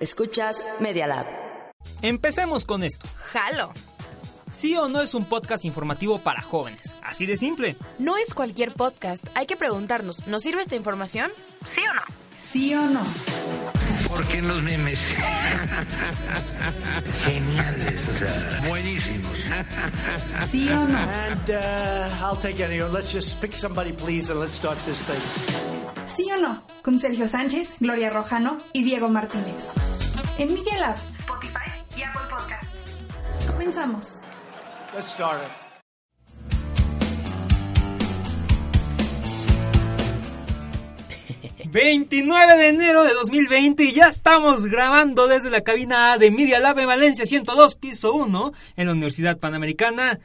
Escuchas Media Lab. Empecemos con esto. Jalo. ¿Sí o no es un podcast informativo para jóvenes? Así de simple. No es cualquier podcast. Hay que preguntarnos, ¿nos sirve esta información? ¿Sí o no? ¿Sí o no? Porque los memes geniales, o sea, buenísimos. ¿Sí o no? And uh, I'll take any. Let's just pick somebody, please, and let's start this thing. ¿Sí o no? Con Sergio Sánchez, Gloria Rojano y Diego Martínez. En Media Lab, Spotify y Apple Podcast. Comenzamos. Let's start it. 29 de enero de 2020 y ya estamos grabando desde la cabina A de Media Lab en Valencia 102, piso 1, en la Universidad Panamericana.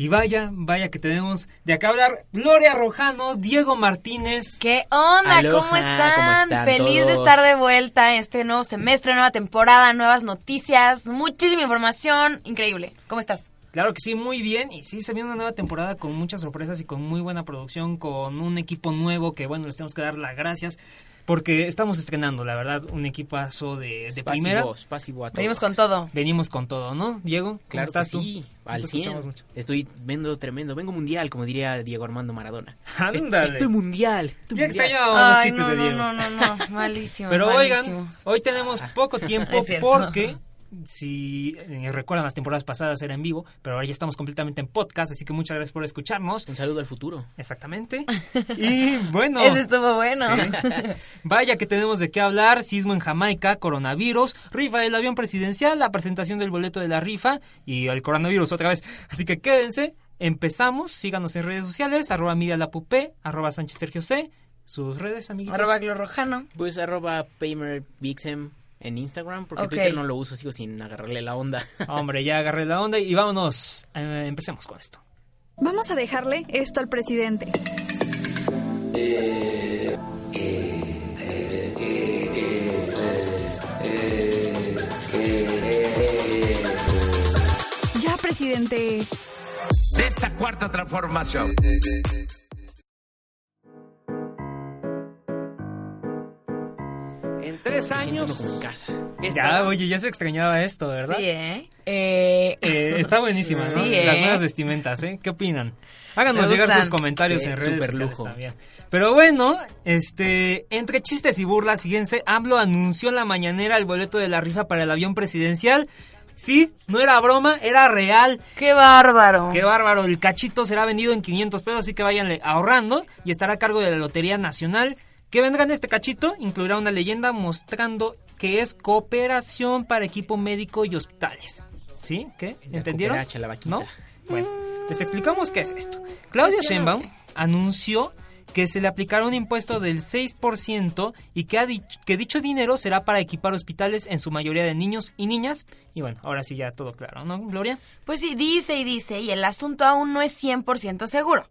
Y vaya, vaya que tenemos de acá hablar Gloria Rojano, Diego Martínez. ¿Qué onda? Aloha, ¿Cómo, están? ¿cómo están Feliz de estar de vuelta este nuevo semestre, nueva temporada, nuevas noticias, muchísima información. Increíble. ¿Cómo estás? Claro que sí, muy bien. Y sí, se viene una nueva temporada con muchas sorpresas y con muy buena producción, con un equipo nuevo que, bueno, les tenemos que dar las gracias. Porque estamos estrenando, la verdad, un equipazo de, de primera. Pasivo, pasivo a todos. Venimos con todo. Venimos con todo, ¿no? Diego, ¿cómo Claro estás que tú? sí, No al te 100. escuchamos mucho. Estoy vendo tremendo. Vengo mundial, como diría Diego Armando Maradona. Ándale. Estoy mundial. Estoy Ya extrañábamos chistes no, de no, Diego. no, no, no, malísimo. Pero oigan, hoy tenemos poco tiempo porque si eh, recuerdan las temporadas pasadas era en vivo, pero ahora ya estamos completamente en podcast, así que muchas gracias por escucharnos. Un saludo al futuro. Exactamente. Y bueno, Eso estuvo bueno. Sí. Vaya que tenemos de qué hablar, sismo en Jamaica, coronavirus, rifa del avión presidencial, la presentación del boleto de la rifa y el coronavirus otra vez. Así que quédense, empezamos, síganos en redes sociales, arroba Miriam Lapupé, arroba Sánchez Sergio C, sus redes, amiguitos. Arroba Glo Rojano. Pues arroba Paymer Vixen en Instagram, porque Ok. Twitter no lo uso, sigo sin agarrarle la onda. Hombre, ya agarré la onda y vámonos, eh, empecemos con esto. Vamos a dejarle esto al presidente. Ya, presidente. De esta cuarta transformación. En tres años. como en casa. Ya, oye, ya se extrañaba esto, ¿verdad? Sí, ¿eh? Eh, Eh, está buenísima, ¿no? Sí, Las ¿eh? nuevas vestimentas, ¿eh? ¿Qué opinan? Háganos llegar sus comentarios en redes sociales lujo. también. Pero bueno, este, entre chistes y burlas, fíjense, AMLO anunció en la mañanera el boleto de la rifa para el avión presidencial. Sí, no era broma, era real. ¡Qué bárbaro! Qué bárbaro, el cachito será vendido en 500 pesos, así que váyanle ahorrando y estará a cargo de la Lotería Nacional. Que vendrá en este cachito incluirá una leyenda mostrando que es cooperación para equipo médico y hospitales. ¿Sí? ¿Qué? ¿Entendieron? cooperacha, la vaquita. ¿No? Bueno, les explicamos qué es esto. Claudia Sheinbaum anunció que se le aplicará un impuesto del 6% y que, ha dich- que dicho dinero será para equipar hospitales en su mayoría de niños y niñas. Y bueno, ahora sí ya todo claro, ¿no, Gloria? Pues sí, dice y dice, y el asunto aún no es 100% seguro.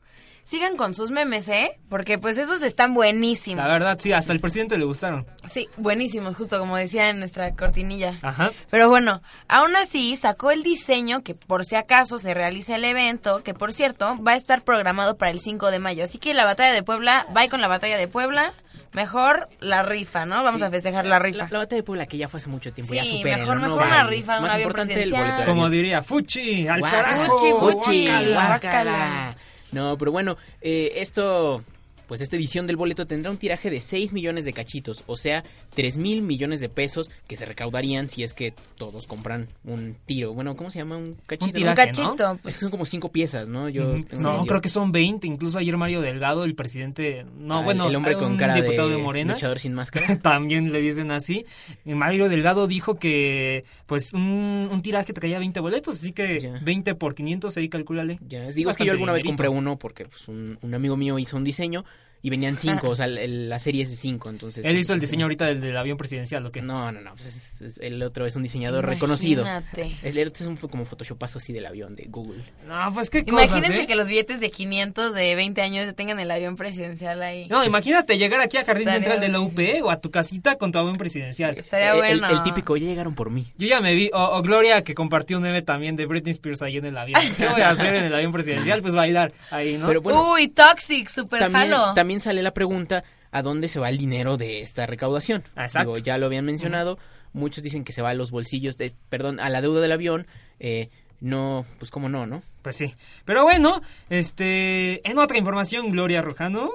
Sigan con sus memes, ¿eh? Porque pues esos están buenísimos. La verdad, sí, hasta el presidente le gustaron. Sí, buenísimos, justo como decía en nuestra cortinilla. Ajá. Pero bueno, aún así sacó el diseño que por si acaso se realice el evento, que por cierto va a estar programado para el 5 de mayo. Así que la batalla de Puebla, va con la batalla de Puebla, mejor la rifa, ¿no? Vamos a festejar la rifa. La, la batalla de Puebla que ya fue hace mucho tiempo, Sí, ya supérenlo, mejor- no mejor una rifa de un avión importante el presidencial. Como diría, fuchi, al carajo. Fuchi, fuchi, guácala, guácala. No, pero bueno, eh, esto, pues esta edición del boleto tendrá un tiraje de 6 millones de cachitos, o sea, 3 mil millones de pesos que se recaudarían si es que todos compran un tiro. Bueno, ¿cómo se llama? Un cachito. Un tiraje, Un cachito, ¿no? pues. Es que son como cinco piezas, ¿no? Yo Ujú. tengo No, creo que son 20. Incluso ayer Mario Delgado, el presidente. No, Ah, bueno, el hombre con un cara diputado de, de, Morena. luchador sin máscara. También le dicen así. Y Mario Delgado dijo que, pues, un, un tiraje traía 20 boletos. Así que Ya. 20 por 500, ahí calcúlale. Ya, Es digo, es que yo alguna vez compré uno porque pues, un, un amigo mío hizo un diseño y venían cinco, o sea, el- la serie es de cinco, entonces... Él hizo el diseño ahorita del, del avión presidencial, ¿o qué? No, no, no, pues es- es- el otro es un diseñador reconocido. Imagínate. El otro es un como photoshopazo así del avión de Google. No, pues qué cosas, Imagínense ¿eh? que los billetes de 500 de 20 años tengan el avión presidencial ahí. No, imagínate llegar aquí a Jardín Estaría Central de la UP o a tu casita con tu avión presidencial. Estaría El- el- bueno. el típico, ya llegaron por mí. Yo ya me vi, o, o Gloria que compartió un meme también de Britney Spears ahí en el avión. ¿Qué voy a hacer en el avión presidencial? Pues bailar ahí, ¿no? Pero bueno, Uy, Toxic, super también, jalo. también sale la pregunta a dónde se va el dinero de esta recaudación. Exacto. Digo, ya lo habían mencionado, muchos dicen que se va a los bolsillos, de, perdón, a la deuda del avión, eh, no, pues cómo no, ¿no? Pues sí. Pero bueno, este, en otra información, Gloria Rojano.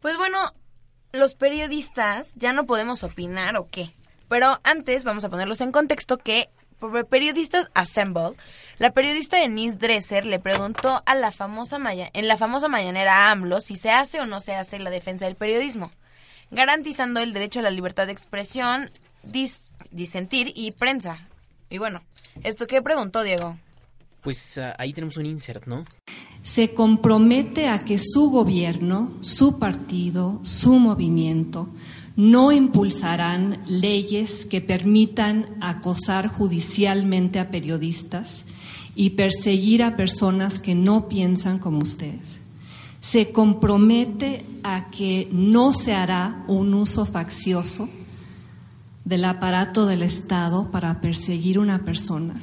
Pues bueno, los periodistas ya no podemos opinar o qué. Pero antes vamos a ponerlos en contexto que Periodistas Assemble, la periodista Denise Dresser le preguntó a la famosa maya- en la famosa mañanera a AMLO si se hace o no se hace la defensa del periodismo, garantizando el derecho a la libertad de expresión, dis- disentir y prensa. Y bueno, ¿esto qué preguntó Diego? Pues ah, ahí tenemos un insert, ¿no? se compromete a que su gobierno, su partido, su movimiento no impulsarán leyes que permitan acosar judicialmente a periodistas y perseguir a personas que no piensan como usted. Se compromete a que no se hará un uso faccioso del aparato del Estado para perseguir una persona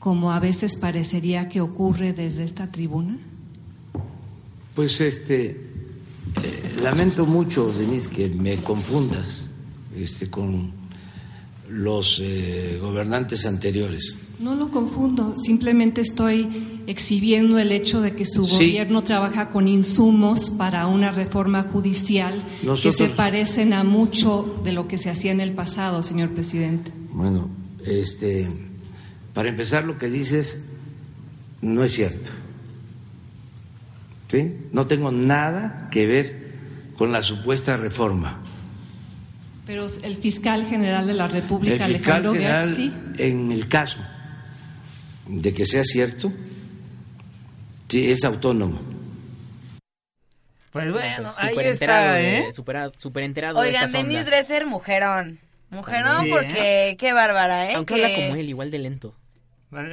como a veces parecería que ocurre desde esta tribuna? Pues este, lamento mucho, Denise, que me confundas este, con los eh, gobernantes anteriores. No lo confundo, simplemente estoy exhibiendo el hecho de que su Sí. gobierno trabaja con insumos para una reforma judicial que se parecen a mucho de lo que se hacía en el pasado, señor presidente. Bueno, este, para empezar, lo que dices no es cierto. ¿Sí? No tengo nada que ver con la supuesta reforma. Pero el fiscal general de la República, El fiscal Alejandro general, Gertzi, en el caso de que sea cierto, sí, es autónomo. Pues bueno, ahí Súper enterado, está, de- ¿eh? enterado de Oigan, estas Denise ondas. Dresser, mujerón. Mujerón Sí, porque qué bárbara, ¿eh? Aunque que... habla como él, igual de lento.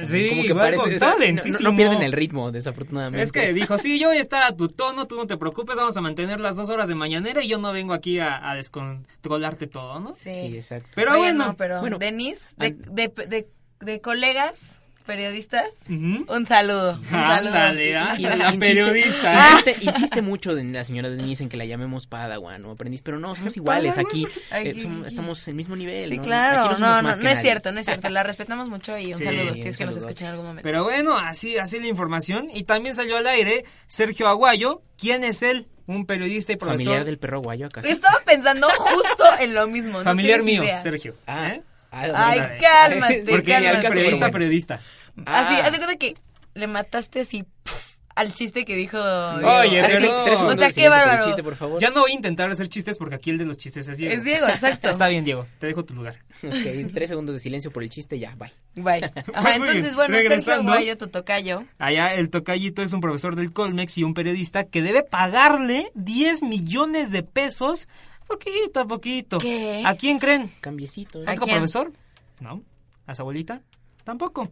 Sí, como que parece, estaba o sea, no- lentísimo. No, pierden el ritmo, desafortunadamente. Es que dijo, sí, yo voy a estar a tu tono, tú no te preocupes, vamos a mantener las dos horas de mañanera y yo no vengo aquí a, a descontrolarte todo, ¿no? Sí. Sí, exacto. Pero Oye, bueno, no, pero bueno, Denise, de, de, de, de colegas periodistas, un saludo. Un saludo. Ándale, ah, Y- la insiste- periodista. Insiste, insiste mucho de la señora Denise en que la llamemos Padawan o aprendiz, pero no, somos iguales aquí. eh, Aquí. somos- estamos en el mismo nivel. Sí, ¿no? claro. Aquí No, somos no, más no, que es cierto, no es cierto. La respetamos mucho y un Sí, saludo si un es que nos escuchan en algún momento. Pero bueno, así, así la información. Y también salió al aire Sergio Aguayo. ¿Quién es él? Un periodista y profesor. Familiar del perro guayo, ¿acaso? Estaba pensando justo en lo mismo. no Familiar mío, idea. Sergio. Ah, ¿eh? ah, Ay, cálmate, Porque el caso, periodista, periodista. Así, Ah. haz de cuenta que le mataste así al chiste que dijo. Oye, pero- tres O sea, qué bárbaro. chiste, por favor. Ya no voy a intentar hacer chistes porque aquí el de los chistes es Diego. Es Diego, exacto. Está bien, Diego. Te dejo tu lugar. Ok, tres segundos de silencio por el chiste, ya, bye. Bye. Ajá, entonces, bueno, Sergio. Guayo, tu tocayo. Allá el tocallito es un profesor del Colmex y un periodista que debe pagarle 10 millones de pesos. Poquito a poquito. ¿Qué? ¿A quién creen? Cambiecito. ¿A ¿Otro quién? profesor? No. ¿A su abuelita? Tampoco.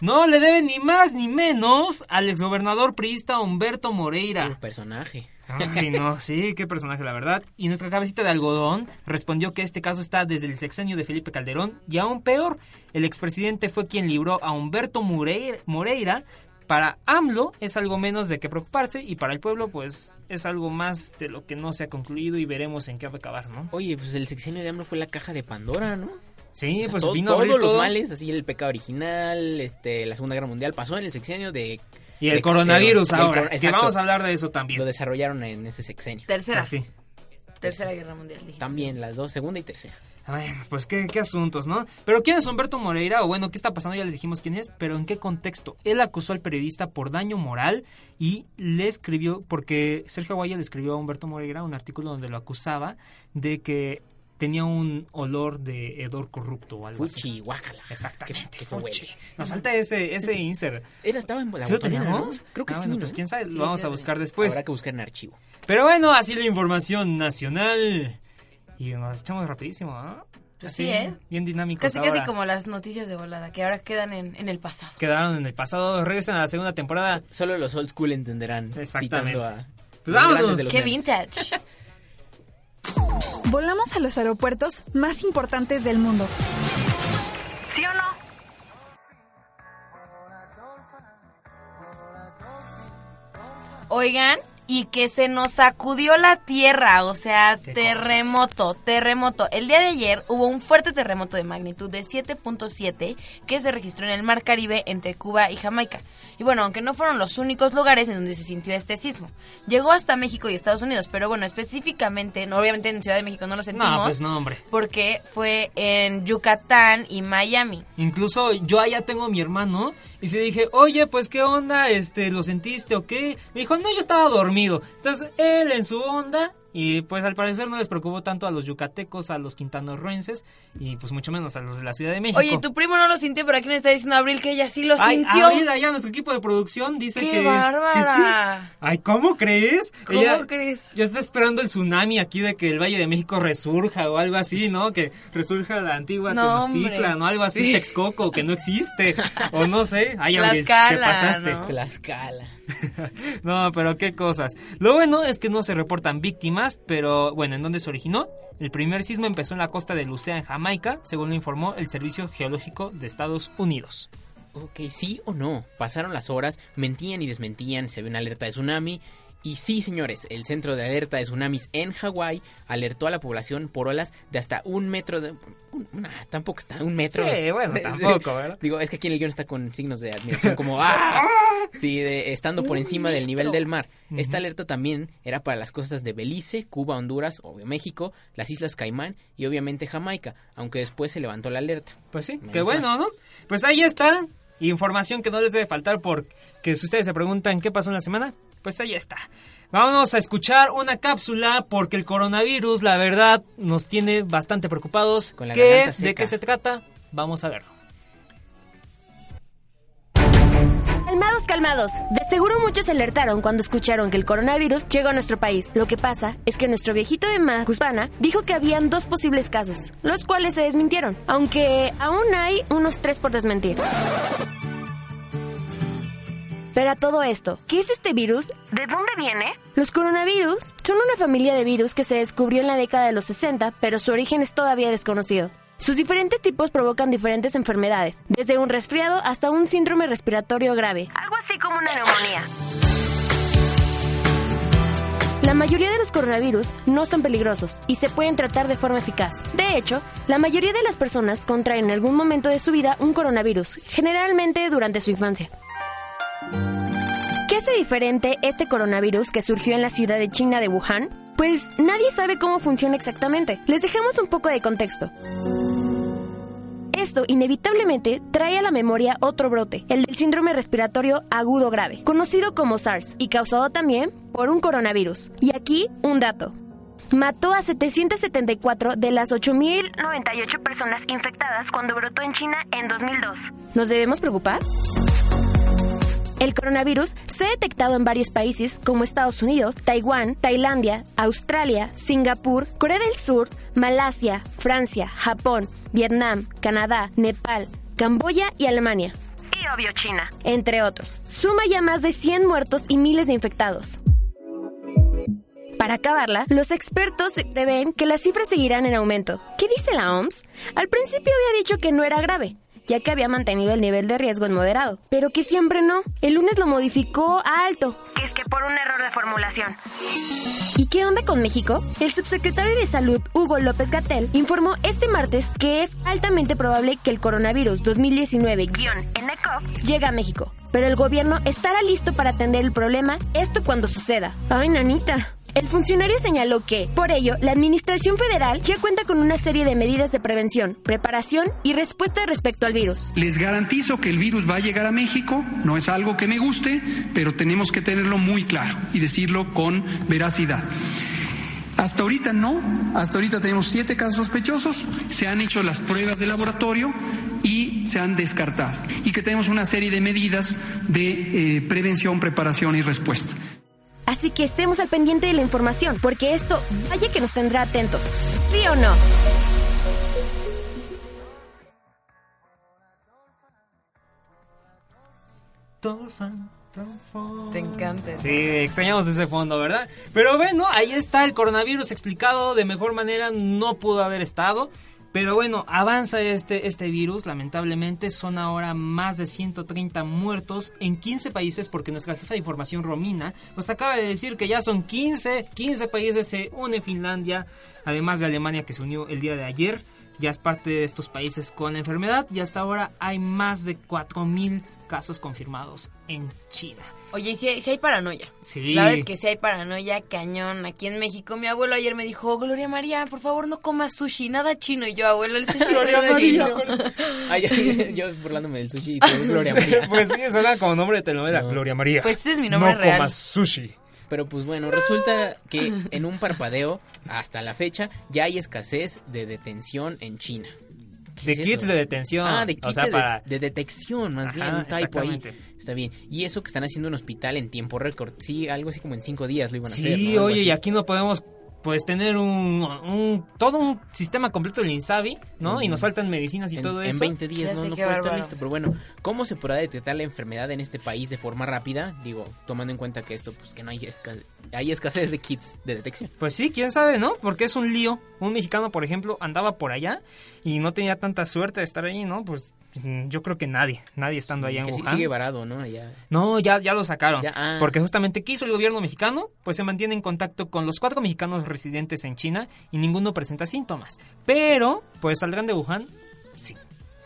No le debe ni más ni menos al exgobernador priista Humberto Moreira. Un personaje. Ay, no, sí, qué personaje, la verdad. Y nuestra cabecita de algodón respondió que este caso está desde el sexenio de Felipe Calderón y aún peor, el expresidente fue quien libró a Humberto Moreira, Moreira. Para AMLO es algo menos de qué preocuparse y para el pueblo pues es algo más de lo que no se ha concluido y veremos en qué va a acabar, ¿no? Oye, pues el sexenio de AMLO fue la caja de Pandora, ¿no? Sí, O sea, pues vino a todos los males, así el pecado original, este, la Segunda Guerra Mundial pasó en el sexenio de Y el de- coronavirus ahora, que exacto. vamos a hablar de eso también. Lo desarrollaron en ese sexenio. Tercera. Así. Tercera Guerra Mundial. dijiste. También las dos, segunda y tercera. Bueno, pues qué, qué asuntos, ¿no? Pero ¿quién es Humberto Moreira? O bueno, ¿qué está pasando? Ya les dijimos quién es, pero ¿en qué contexto? Él acusó al periodista por daño moral y le escribió, porque Sergio Aguaya le escribió a Humberto Moreira un artículo donde lo acusaba de que tenía un olor de hedor corrupto o algo Fuchi, así. guácala. Exactamente. Que- fuchi. Nos falta ese, ese insert. Era, estaba en la ¿Sí lo teníamos? ¿no? Creo que Ah, sí, bueno, ¿no? pues quién sabe, Sí, lo vamos ese a buscar después. Habrá que buscar en archivo. Pero bueno, así la información nacional. Y nos echamos rapidísimo, ¿ah? Así es. Bien dinámicos Casi, casi ahora. como las noticias de volada, que ahora quedan en, en el pasado. Quedaron en el pasado, regresan a la segunda temporada. Solo los old school entenderán. Exactamente. Citando a Pues vámonos. ¡Qué memes. vintage! Volamos a los aeropuertos más importantes del mundo. ¿Sí o no? Oigan, y que se nos sacudió la tierra, o sea, terremoto, terremoto. El día de ayer hubo un fuerte terremoto de magnitud de 7.7 que se registró en el Mar Caribe entre Cuba y Jamaica. Y bueno, aunque no fueron los únicos lugares en donde se sintió este sismo. Llegó hasta México y Estados Unidos, pero bueno, específicamente, no, obviamente en Ciudad de México no lo sentimos. No, pues no, hombre. Porque fue en Yucatán y Miami. Incluso yo allá tengo a mi hermano y se dije, oye, pues qué onda, este, ¿lo sentiste o qué? Me dijo, no, yo estaba dormido. Entonces él en su onda y pues al parecer no les preocupó tanto a los yucatecos, a los quintanarroenses y pues mucho menos a los de la Ciudad de México. Oye, tu primo no lo sintió, pero aquí me está diciendo Abril que ella sí lo Ay, sintió. Abril, allá nuestro equipo de producción dice ¡Qué que... bárbara! que sí. Ay, ¿cómo crees? ¿Cómo crees? Ya está esperando el tsunami aquí de que el Valle de México resurja o algo así, ¿no? Que resurja la antigua No, Tenochtitlan hombre. o algo así, Sí. Texcoco, que no existe. o no sé. Ay, Abril, ¿qué Tlaxcala, pasaste? ¿no? Tlaxcala. no, pero qué cosas. Lo bueno es que no se reportan víctimas, pero bueno, ¿en dónde se originó? El primer sismo empezó en la costa de Lucea, en Jamaica, según lo informó el Servicio Geológico de Estados Unidos. Ok, sí o no. Pasaron las horas, mentían y desmentían, se ve una alerta de tsunami. Y sí, señores, el centro de alerta de tsunamis en Hawái alertó a la población por olas de hasta un metro de... un- nah, tampoco está, un metro. Sí, bueno, tampoco, ¿verdad? Digo, es que aquí en el guion está con signos de admiración como ¡ah! Sí, de- estando por encima del nivel del mar. Esta alerta también era para las costas de Belice, Cuba, Honduras, obvio México, las Islas Caimán y obviamente Jamaica, aunque después se levantó la alerta. Pues sí, qué bueno, ¿no? Pues ahí está. Información que no les debe faltar porque si ustedes se preguntan qué pasó en la semana, pues ahí está. Vámonos a escuchar una cápsula porque el coronavirus, la verdad, nos tiene bastante preocupados. Con la ¿Qué es? ¿De seca. qué se trata? Vamos a verlo. Calmados, calmados. De seguro muchos se alertaron cuando escucharon que el coronavirus llegó a nuestro país. Lo que pasa es que nuestro viejito de Macuspana dijo que habían dos posibles casos, los cuales se desmintieron, aunque aún hay unos tres por desmentir. Pero a todo esto, ¿qué es este virus? ¿De dónde viene? Los coronavirus son una familia de virus que se descubrió en la década de los 60, pero su origen es todavía desconocido. Sus diferentes tipos provocan diferentes enfermedades, desde un resfriado hasta un síndrome respiratorio grave, algo así como una neumonía. La mayoría de los coronavirus no son peligrosos y se pueden tratar de forma eficaz. De hecho, la mayoría de las personas contraen en algún momento de su vida un coronavirus, generalmente durante su infancia. ¿Qué hace diferente este coronavirus que surgió en la ciudad de China de Wuhan? Pues nadie sabe cómo funciona exactamente. Les dejamos un poco de contexto. Esto inevitablemente trae a la memoria otro brote, el del síndrome respiratorio agudo grave, conocido como SARS, y causado también por un coronavirus. Y aquí un dato. Mató a 774 de las 8.098 personas infectadas cuando brotó en China en 2002. ¿Nos debemos preocupar? El coronavirus se ha detectado en varios países como Estados Unidos, Taiwán, Tailandia, Australia, Singapur, Corea del Sur, Malasia, Francia, Japón, Vietnam, Canadá, Nepal, Camboya y Alemania. Y obvio China, entre otros. Suma ya más de 100 muertos y miles de infectados. Para acabarla, los expertos prevén que las cifras seguirán en aumento. ¿Qué dice la OMS? Al principio había dicho que no era grave, ya que había mantenido el nivel de riesgo en moderado, pero que siempre no. El lunes lo modificó a alto, que es que por un error de formulación. ¿Y qué onda con México? El subsecretario de Salud, Hugo López Gatel, informó este martes que es altamente probable que el coronavirus 2019-NCOV llegue a México. Pero el gobierno estará listo para atender el problema, esto cuando suceda. ¡Ay, nanita! El funcionario señaló que, por ello, la Administración Federal ya cuenta con una serie de medidas de prevención, preparación y respuesta respecto al virus. Les garantizo que el virus va a llegar a México, no es algo que me guste, pero tenemos que tenerlo muy claro y decirlo con veracidad. Hasta ahorita no, hasta ahorita tenemos siete casos sospechosos, se han hecho las pruebas de laboratorio y se han descartado. Y que tenemos una serie de medidas de eh, prevención, preparación y respuesta. Así que estemos al pendiente de la información, porque esto vaya que nos tendrá atentos. ¿Sí o no? Te encanta. Sí, extrañamos ese fondo, ¿verdad? Pero bueno, ahí está el coronavirus explicado de mejor manera, no pudo haber estado. Pero bueno, avanza este, este virus, lamentablemente son ahora más de 130 muertos en 15 países porque nuestra jefa de información Romina nos acaba de decir que ya son 15, 15 países se une Finlandia, además de Alemania que se unió el día de ayer, ya es parte de estos países con la enfermedad y hasta ahora hay más de 4.000 casos confirmados en China. Oye, si hay, sí hay paranoia. Sí. La verdad es que sí hay paranoia cañón. Aquí en México, mi abuelo ayer me dijo, Gloria María, por favor no comas sushi, nada chino. Y yo, abuelo, el sushi Gloria no es María. chino. Ay, yo burlándome del sushi y Gloria María. pues sí, suena como nombre de telenovela, Gloria María. Pues ese es mi nombre no real. comas sushi. Pero pues bueno, resulta que en un parpadeo, hasta la fecha, ya hay escasez de detención en China. ¿Qué De es kits eso? de detención. Ah, de o kits sea, de, para- de detección, más Ajá, bien, un typo ahí. Está bien. Y eso que están haciendo en hospital en tiempo récord. Sí, algo así como en cinco días lo iban a Sí, hacer. ¿no? Algo oye, y aquí no podemos pues tener un, un- todo un sistema completo del Insabi, ¿no? Y nos faltan medicinas y en, todo en eso. 20 días no, no puede estar listo. Pero bueno, ¿cómo se podrá detectar la enfermedad en este país de forma rápida? Digo, tomando en cuenta que esto, pues que no hay, esca- hay escasez de kits de detección. Pues sí, quién sabe, ¿no? Porque es un lío. Un mexicano, por ejemplo, andaba por allá y no tenía tanta suerte de estar ahí, ¿no? Pues yo creo que nadie, nadie estando allá en que sí- Wuhan. sigue varado, ¿no? Allá. No, ya, ya lo sacaron. Ya, ah. Porque justamente, ¿qué hizo el gobierno mexicano? Pues se mantiene en contacto con los cuatro mexicanos residentes en China y ninguno presenta síntomas. Pero, pues saldrán de Wuhan, sí.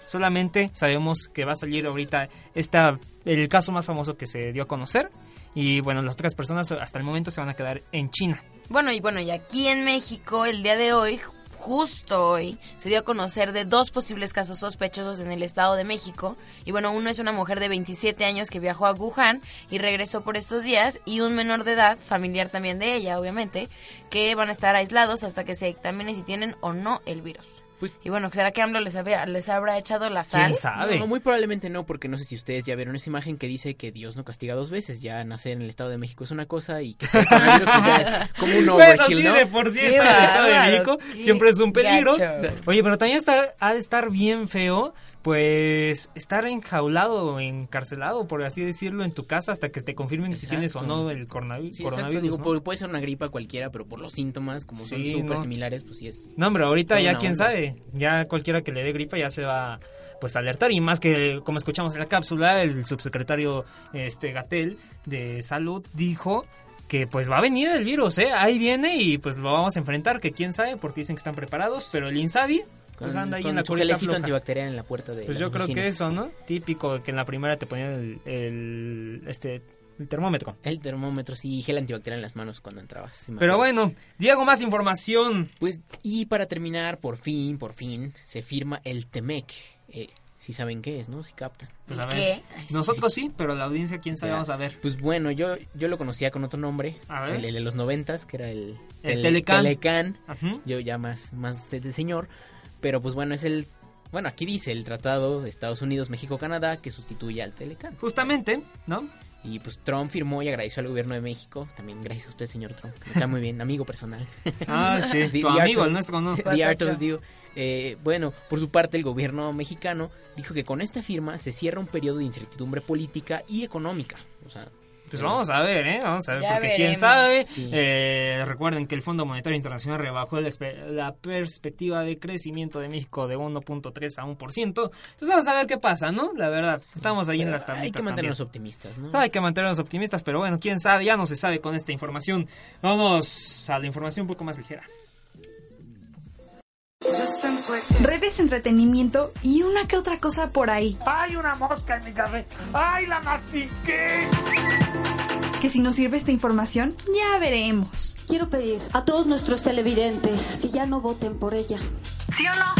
Solamente sabemos que va a salir ahorita esta, el caso más famoso que se dio a conocer. Y bueno, las otras personas hasta el momento se van a quedar en China. Bueno, y bueno, y aquí en México, el día de hoy, justo hoy, se dio a conocer de dos posibles casos sospechosos en el Estado de México. Y bueno, uno es una mujer de 27 años que viajó a Wuhan y regresó por estos días, y un menor de edad, familiar también de ella, obviamente, que van a estar aislados hasta que se dictamine si tienen o no el virus. Y bueno, ¿será que AMLO les, había- les habrá echado la sal? No, muy probablemente no, porque no sé si ustedes ya vieron esa imagen que dice que Dios no castiga dos veces. Ya nacer en el Estado de México es una cosa y que pues, ya es como un Bueno, overkill, sí, ¿no? de por sí estar en el Estado de México siempre es un peligro. gacho. Oye, pero también está, ha de estar bien feo, pues, estar enjaulado o encarcelado, por así decirlo, en tu casa hasta que te confirmen si tienes o no el Sí, coronavirus. digo, puede ser una gripa cualquiera, pero por los síntomas, como son súper no. similares, pues sí es... No, hombre, ahorita ya quién onda. sabe, ya cualquiera que le dé gripa ya se va pues a alertar y más que como escuchamos en la cápsula el subsecretario este Gatel de salud dijo que pues va a venir el virus, ¿eh? Ahí viene y pues lo vamos a enfrentar, que quién sabe porque dicen que están preparados, pero el Insabi pues anda ahí en la su gelecito floja. antibacterial en la puerta de Pues las yo creo que eso, ¿no? Típico que en la primera te ponían el, el, este el termómetro. El termómetro, sí, y gel antibacterial en las manos cuando entrabas. Pero bueno, Diego, más información. Pues, y para terminar, por fin, por fin, se firma el TEMEC. Eh, si saben qué es, ¿no? Si captan. Pues a ver, nosotros sí, pero la audiencia quién sabe, vamos a ver. Pues bueno, yo, yo lo conocía con otro nombre. A ver. El, el de los noventas, que era el... El Telecán. Telecán. Ajá. Yo ya más, más de señor. Pero pues bueno, es el... Bueno, aquí dice el Tratado de Estados Unidos, México, Canadá, que sustituye al Telecán. Justamente, ¿no? Y pues Trump firmó y agradeció al gobierno de México. También gracias a usted, señor Trump. Está muy bien, amigo personal. Ah, sí, The- tu the amigo, el nuestro, ¿no? The art of the deal. Eh, bueno, por su parte, el gobierno mexicano dijo que con esta firma se cierra un periodo de incertidumbre política y económica. O sea, Pues eh, vamos a ver, ¿eh? Vamos a ver, Ya porque quién sabe. Sí. Eh, recuerden que el Fondo Monetario Internacional rebajó la, perspectiva de crecimiento de México de 1.3 a 1%. Entonces vamos a ver qué pasa, ¿no? La verdad, estamos ahí en las tablitas Hay que mantenernos también. optimistas, ¿no? Hay que mantenernos optimistas, pero bueno, quién sabe, ya no se sabe con esta información. Vamos a la información un poco más ligera. Redes, entretenimiento y una que otra cosa por ahí. ¡Hay una mosca en mi café! ¡Ay, la mastiqué! Que si nos sirve esta información, ya veremos. Quiero pedir a todos nuestros televidentes que ya no voten por ella. ¿Sí o no?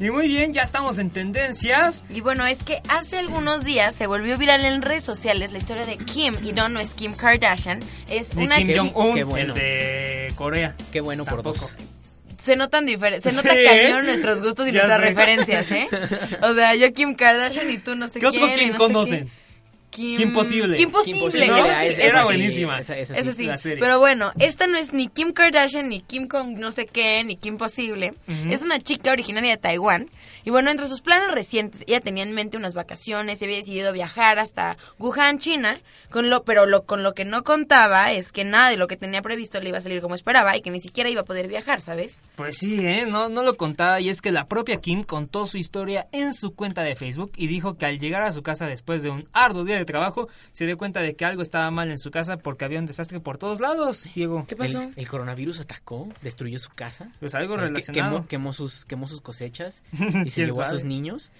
Y muy bien, ya estamos en tendencias. Y bueno, es que hace algunos días se volvió viral en redes sociales la historia de Kim, y no, no es Kim Kardashian, es De una Kim. Jong-un, bueno. el de Corea. Qué bueno por Tampoco. dos. Se notan diferentes, se nota Sí. cañón nuestros gustos y Ya nuestras sé. referencias, ¿eh? O sea, yo Kim Kardashian y tú no sé ¿Qué otro quién, y Kim no conocen? qué. Kim. Kim Possible. Kim esa era sí. buenísima. Esa, esa Esa sí. sí, la serie. pero bueno, esta no es ni Kim Kardashian, ni Kim con no sé qué, ni Kim Posible. Es una chica originaria de Taiwán. Y bueno, entre sus planes recientes, ella tenía en mente unas vacaciones, y había decidido viajar hasta Wuhan, China, con lo, pero lo, con lo que no contaba es que nada de lo que tenía previsto le iba a salir como esperaba y que ni siquiera iba a poder viajar, ¿sabes? Pues sí, ¿eh? No, no lo contaba y es que la propia Kim contó su historia en su cuenta de Facebook y dijo que al llegar a su casa después de un arduo día de trabajo se dio cuenta de que algo estaba mal en su casa porque había un desastre por todos lados, Diego. ¿Qué pasó? El, el coronavirus atacó, destruyó su casa. Pues algo Eh, relacionado. Quemó, quemó sus, quemó sus cosechas y se ¿Quién llevó a sus niños.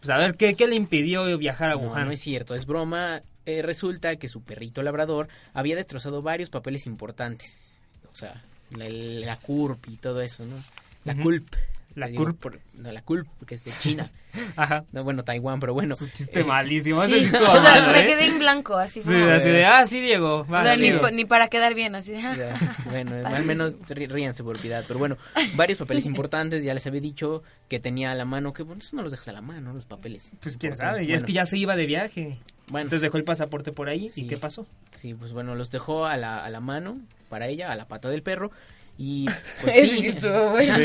Pues a ver, ¿qué, qué le impidió viajar a No, Wuhan? no es cierto, es broma. Eh, resulta que su perrito labrador había destrozado varios papeles importantes. O sea, la, la CURP y todo eso, ¿no? La Ujú. CULP. La por- no, la CULP, que es de China. Ajá. No, bueno, Taiwán, pero bueno. Su chiste Eh, malísimo. Sí, ese sí o sea, malo, me ¿eh? quedé en blanco, así Sí, como... así de, ah, sí, Diego. o va, sea, ni, ni para quedar bien, así de... Ya, bueno, al menos rí- ríanse por piedad. Pero bueno, varios papeles importantes, ya les había dicho que tenía a la mano, que bueno, eso no los dejas a la mano, los papeles. Pues quién sabe, y es que ya se iba de viaje. Bueno. Entonces dejó el pasaporte por ahí, Sí. ¿y qué pasó? Sí, pues bueno, los dejó a la, a la mano para ella, a la pata del perro. Y pues sí, sí estuvo bueno.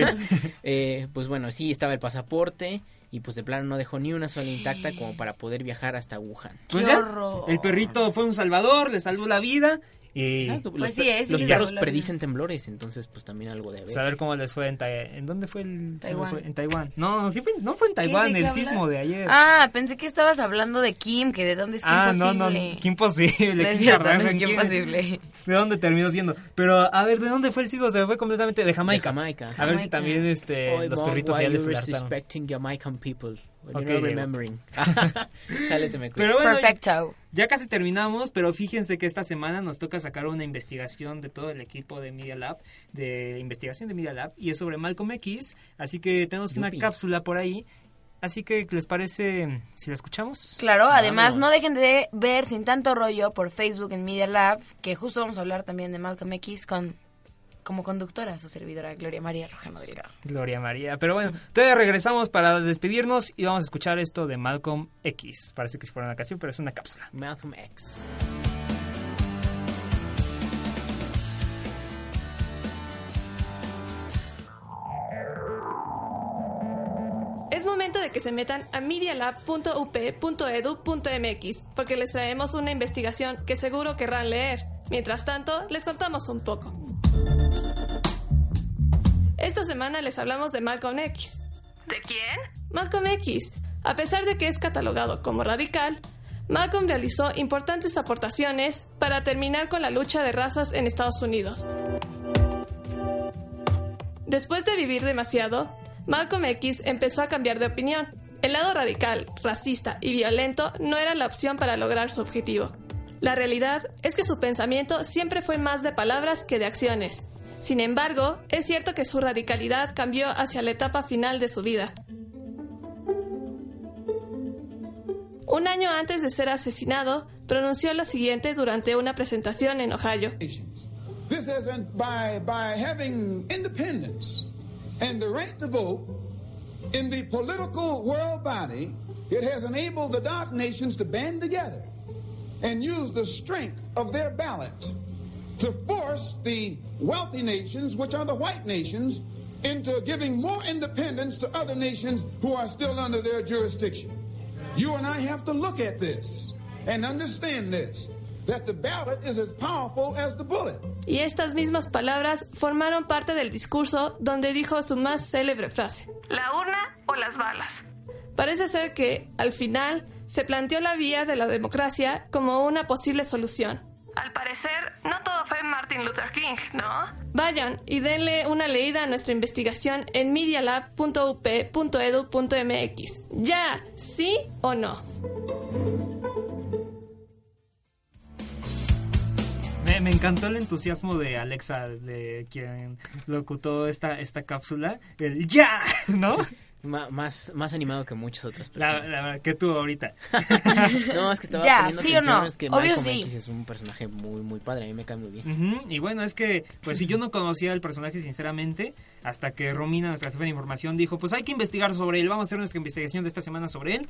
Eh, pues bueno, sí, estaba el pasaporte y pues de plano no dejó ni una sola intacta como para poder viajar hasta Wuhan. Pues ¡Qué ya, horror! el perrito fue un salvador, le salvó la vida. Y Exacto, Pues los, sí, es, los perros predicen temblores, entonces pues también algo de haber. saber cómo les fue en Taiwán. ¿En dónde fue el se me Taiwán. fue? En Taiwán. No, sí fue, no fue en Taiwán, ¿De el sismo de ayer. Ah, pensé que estabas hablando de Kim, que de dónde es Kim Ah, Posible. no, no, qué imposible. No es Kim cierto, no es Kim. Posible. ¿De dónde terminó siendo? Pero, a ver, ¿de dónde fue el sismo? Se fue completamente de Jamaica. De Jamaica. A ver si Jamaica. también este, Oy, los perritos ya les respecting Jamaican people? When Ok, you're not Diego. remembering. Sálete, me Pero bueno, Perfecto. Ya casi terminamos, pero fíjense que esta semana nos toca sacar una investigación de todo el equipo de Media Lab, de investigación de Media Lab, y es sobre Malcolm X, así que tenemos una cápsula por ahí. Así que, ¿les parece si la escuchamos? Claro, además no dejen de ver sin tanto rollo por Facebook en Media Lab, que justo vamos a hablar también de Malcolm X con como conductora su servidora Gloria María Rojano Delgado. Gloria María. Pero bueno, todavía regresamos para despedirnos y vamos a escuchar esto de Malcolm X. Parece que si fuera una canción, pero es una cápsula. Malcolm X. Es momento de que se metan a medialab.up.edu.mx porque les traemos una investigación que seguro querrán leer. Mientras tanto, les contamos un poco. Esta semana les hablamos de Malcolm X. ¿De quién? Malcolm X. A pesar de que es catalogado como radical, Malcolm realizó importantes aportaciones para terminar con la lucha de razas en Estados Unidos. Después de vivir demasiado, Malcolm X empezó a cambiar de opinión. El lado radical, racista y violento no era la opción para lograr su objetivo. La realidad es que su pensamiento siempre fue más de palabras que de acciones. Sin embargo, es cierto que su radicalidad cambió hacia la etapa final de su vida. Un año antes de ser asesinado, pronunció lo siguiente durante una presentación en Ohio. This isn't by, by having independence and the right to vote in the political world body, it has enabled the dark nations to band together and use the strength of their ballots to force the wealthy nations, which are the white nations, into giving more independence to other nations who are still under their jurisdiction. You and I have to look at this and understand this that the ballot is as powerful as the bullet. Y estas mismas palabras formaron parte del discurso donde dijo su más célebre frase. ¿La urna o las balas? Parece ser que, al final, se planteó la vía de la democracia como una posible solución. Al parecer, no todo fue Martin Luther King, ¿no? Vayan y denle una leída a nuestra investigación en medialab.up.edu.mx. ¿Ya? ¿Sí o no? Me, me encantó el entusiasmo de Alexa, de quien locutó esta, esta cápsula. El ya, ¿no? Más, más animado que muchas otras personas. la verdad, que tú ahorita. no, es que estaba Ya, poniendo ¿sí o atención, no? es que Obvio Malcolm sí. X es un personaje muy, muy padre, a mí me cae muy bien. Y bueno, es que, pues si yo no conocía el personaje sinceramente, hasta que Romina, nuestra jefa de información, dijo, pues hay que investigar sobre él, vamos a hacer nuestra investigación de esta semana sobre él.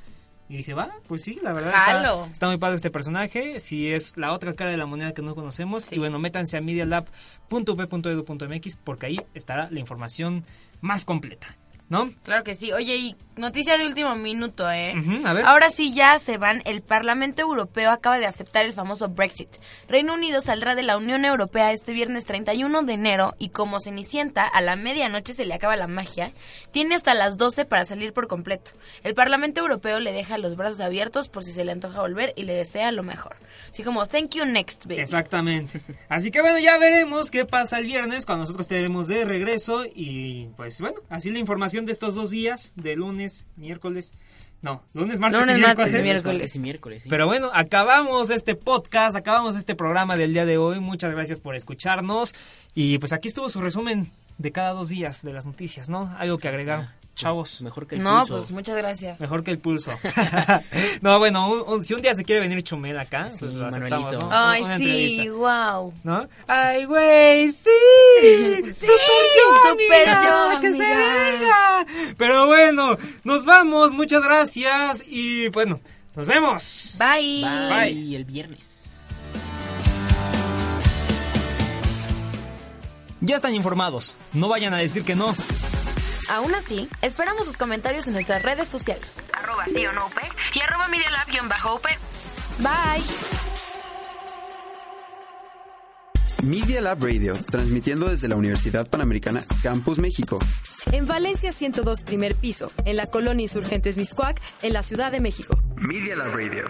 Y dije, va, pues sí, la verdad está, está muy padre este personaje, si es la otra cara de la moneda que no conocemos. Y bueno, métanse a medialab.up.edu.mx porque ahí estará la información más completa, ¿no? Claro que sí. Oye, y noticia de último minuto, ¿eh? A ver. Ahora sí ya se van. El Parlamento Europeo acaba de aceptar el famoso Brexit. Reino Unido saldrá de la Unión Europea este viernes 31 de enero y como Cenicienta a la medianoche se le acaba la magia, tiene hasta las 12 para salir por completo. El Parlamento Europeo le deja los brazos abiertos por si se le antoja volver y le desea lo mejor. Así como, thank you next, baby. Exactamente. Así que bueno, ya veremos qué pasa el viernes cuando nosotros estaremos de regreso. Y pues bueno, así la información de estos dos días, de lunes, miércoles. No, lunes, martes Lunes, y miércoles. miércoles. Martes y miércoles, sí. Pero bueno, acabamos este podcast, acabamos este programa del día de hoy. Muchas gracias por escucharnos. Y pues aquí estuvo su resumen de cada dos días de las noticias, ¿no? Algo que agregar, chavos. Mejor que el No, pulso. pues muchas gracias. Mejor que el pulso. no, bueno, un- un- si un día se quiere venir Chumel acá, pues Sí, lo aceptamos, Manuelito. ¿no? Ay, Una sí, entrevista. wow. ¿No? ¡Ay, güey! ¡Sí! Sí, ¡Super yo, super amiga! yo, ¡Que se venga! Pero bueno, nos vamos. Muchas gracias. Y bueno, nos vemos. Bye. Bye. Y el viernes. Ya están informados. No vayan a decir que no. Aún así, esperamos sus comentarios en nuestras redes sociales. Arroba tío no UP y arroba medialab-up. Bye. Media Lab Radio, transmitiendo desde la Universidad Panamericana Campus México. En Valencia 102, primer piso, en la colonia Insurgentes Miscuac, en la Ciudad de México. Media Lab Radio.